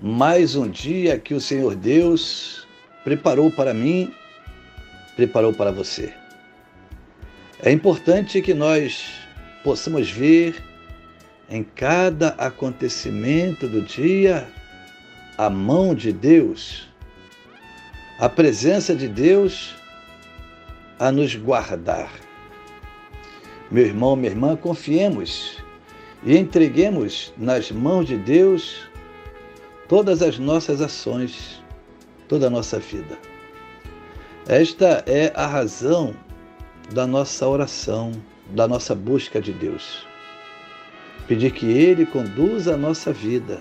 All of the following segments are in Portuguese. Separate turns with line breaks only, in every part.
mais um dia que o Senhor Deus preparou para mim, preparou para você. É importante que nós possamos ver em cada acontecimento do dia a mão de Deus, a presença de Deus a nos guardar. Meu irmão, minha irmã, confiemos e entreguemos nas mãos de Deus todas as nossas ações, toda a nossa vida. Esta é a razão da nossa oração, da nossa busca de Deus. Pedir que Ele conduza a nossa vida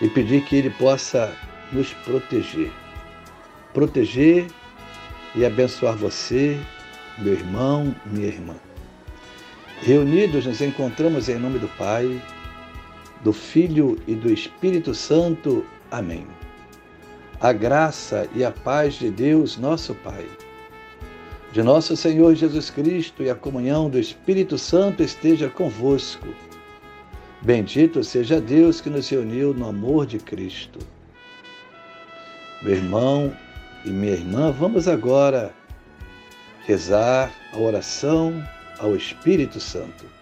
e pedir que Ele possa nos proteger. Proteger e abençoar você, meu irmão, minha irmã. Reunidos nos encontramos em nome do Pai, do Filho e do Espírito Santo. Amém. A graça e a paz de Deus, nosso Pai, de nosso Senhor Jesus Cristo e a comunhão do Espírito Santo esteja convosco. Bendito seja Deus que nos reuniu no amor de Cristo. Meu irmão e minha irmã, vamos agora rezar a oração ao Espírito Santo.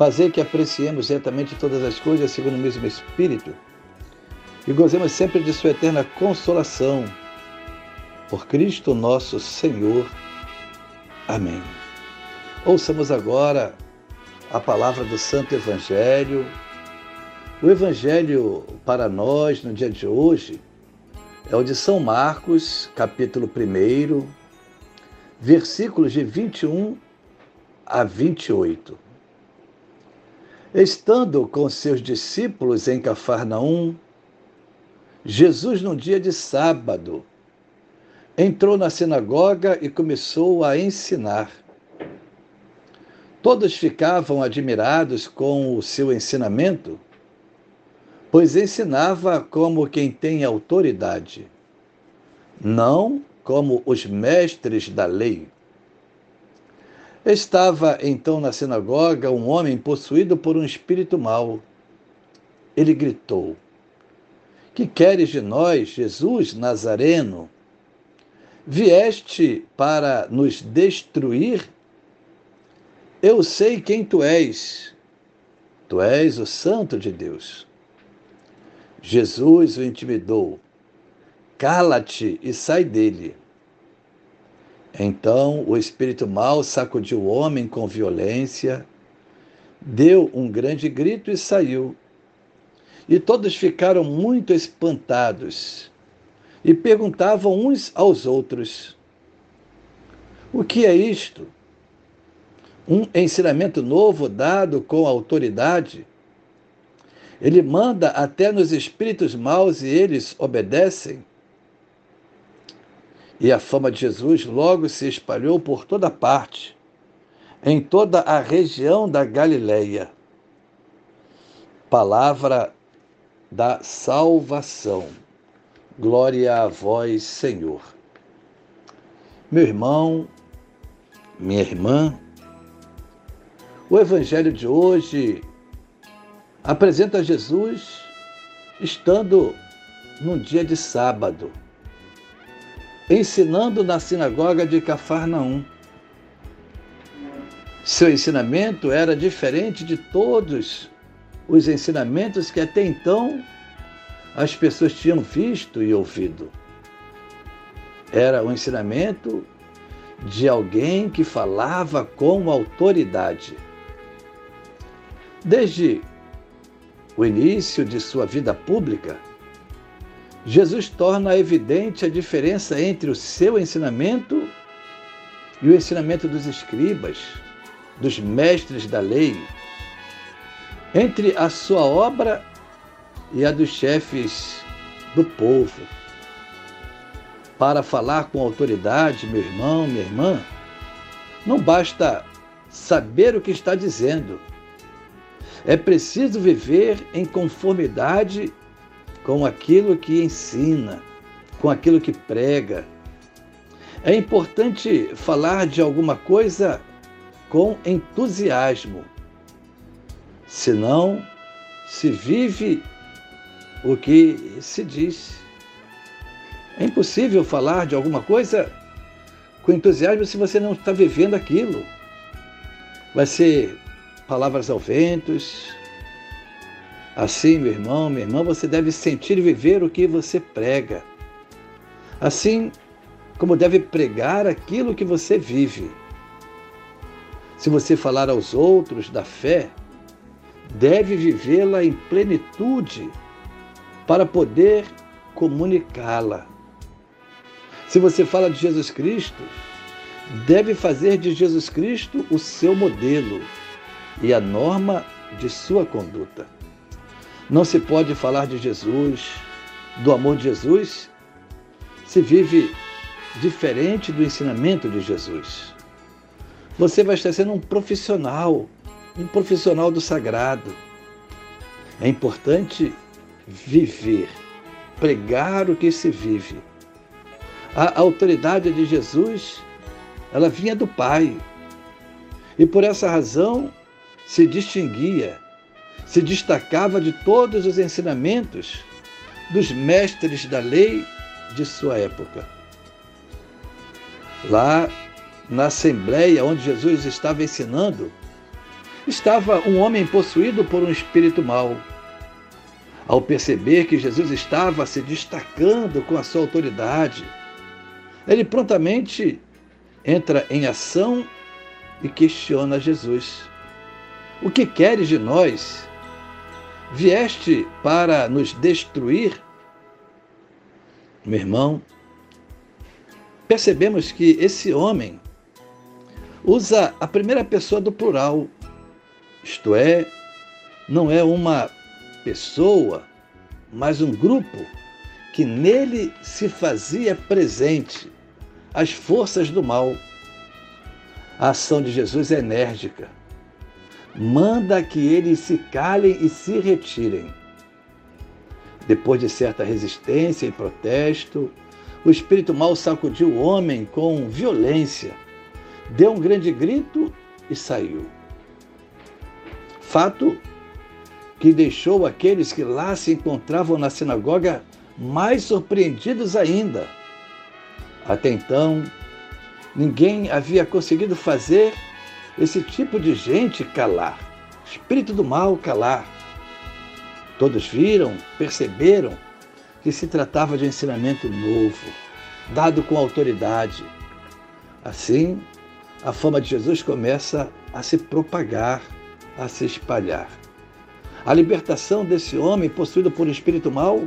fazer que apreciemos retamente todas as coisas segundo o mesmo Espírito e gozemos sempre de Sua eterna consolação. Por Cristo nosso Senhor. Amém. Ouçamos agora a palavra do Santo Evangelho. O Evangelho para nós no dia de hoje é o de São Marcos, capítulo 1, versículos de 21 a 28. Estando com seus discípulos em Cafarnaum, Jesus, num dia de sábado, entrou na sinagoga e começou a ensinar. Todos ficavam admirados com o seu ensinamento, pois ensinava como quem tem autoridade, não como os mestres da lei. Estava então na sinagoga um homem possuído por um espírito mau. Ele gritou: Que queres de nós, Jesus Nazareno? Vieste para nos destruir? Eu sei quem tu és. Tu és o Santo de Deus. Jesus o intimidou. Cala-te e sai dele. Então o espírito mau sacudiu o homem com violência, deu um grande grito e saiu. E todos ficaram muito espantados e perguntavam uns aos outros: O que é isto? Um ensinamento novo dado com autoridade? Ele manda até nos espíritos maus e eles obedecem? E a fama de Jesus logo se espalhou por toda parte, em toda a região da Galileia. Palavra da salvação. Glória a vós, Senhor. Meu irmão, minha irmã, o Evangelho de hoje apresenta Jesus estando num dia de sábado ensinando na sinagoga de Cafarnaum. Seu ensinamento era diferente de todos os ensinamentos que até então as pessoas tinham visto e ouvido. Era o ensinamento de alguém que falava com autoridade. Desde o início de sua vida pública, Jesus torna evidente a diferença entre o seu ensinamento e o ensinamento dos escribas, dos mestres da lei, entre a sua obra e a dos chefes do povo. Para falar com autoridade, meu irmão, minha irmã, não basta saber o que está dizendo. É preciso viver em conformidade com aquilo que ensina, com aquilo que prega. É importante falar de alguma coisa com entusiasmo, senão se vive o que se diz. É impossível falar de alguma coisa com entusiasmo se você não está vivendo aquilo. Vai ser palavras ao ventos. Assim, meu irmão, minha irmã, você deve sentir e viver o que você prega. Assim como deve pregar aquilo que você vive. Se você falar aos outros da fé, deve vivê-la em plenitude para poder comunicá-la. Se você fala de Jesus Cristo, deve fazer de Jesus Cristo o seu modelo e a norma de sua conduta. Não se pode falar de Jesus, do amor de Jesus, se vive diferente do ensinamento de Jesus. Você vai estar sendo um profissional, um profissional do sagrado. É importante viver, pregar o que se vive a autoridade de Jesus, ela vinha do Pai. E por essa razão se distinguia, se destacava de todos os ensinamentos dos mestres da lei de sua época. Lá na assembleia onde Jesus estava ensinando, estava um homem possuído por um espírito mau. Ao perceber que Jesus estava se destacando com a sua autoridade, ele prontamente entra em ação e questiona Jesus. O que queres de nós? Vieste para nos destruir? Meu irmão, percebemos que esse homem usa a primeira pessoa do plural, isto é, não é uma pessoa, mas um grupo que nele se fazia presente as forças do mal. A ação de Jesus é enérgica. Manda que eles se calem e se retirem. Depois de certa resistência e protesto, o espírito mal sacudiu o homem com violência, deu um grande grito e saiu. Fato que deixou aqueles que lá se encontravam na sinagoga mais surpreendidos ainda. Até então, ninguém havia conseguido fazer esse tipo de gente calar, espírito do mal calar. Todos viram, perceberam que se tratava de um ensinamento novo, dado com autoridade. Assim, a fama de Jesus começa a se propagar, a se espalhar. A libertação desse homem possuído por espírito mau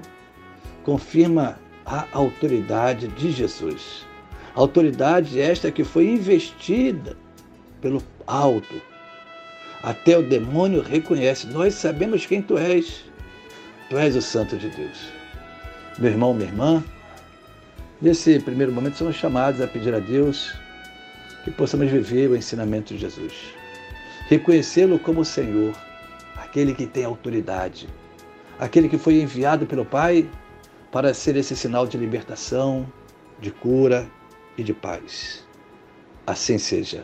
confirma a autoridade de Jesus. Autoridade esta que foi investida pelo alto. Até o demônio reconhece: Nós sabemos quem tu és. Tu és o Santo de Deus. Meu irmão, minha irmã, nesse primeiro momento somos chamados a pedir a Deus que possamos viver o ensinamento de Jesus. Reconhecê-lo como Senhor, aquele que tem autoridade, aquele que foi enviado pelo Pai para ser esse sinal de libertação, de cura e de paz. Assim seja.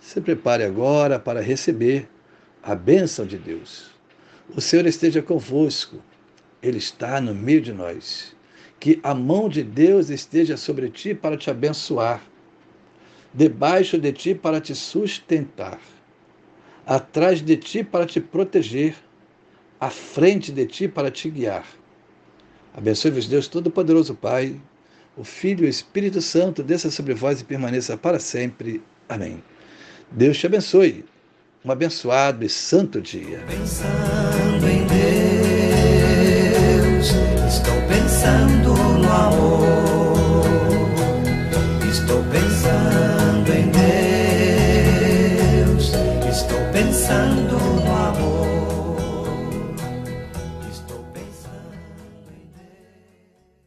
se prepare agora para receber a bênção de Deus. O Senhor esteja convosco, Ele está no meio de nós. Que a mão de Deus esteja sobre ti para te abençoar, debaixo de ti para te sustentar, atrás de ti para te proteger, à frente de ti para te guiar Abençoe-vos Deus Todo-Poderoso Pai, o Filho e o Espírito Santo, desça sobre vós e permaneça para sempre. Amém. Deus te abençoe. Um abençoado e santo dia.
Pensando em Deus, estou pensando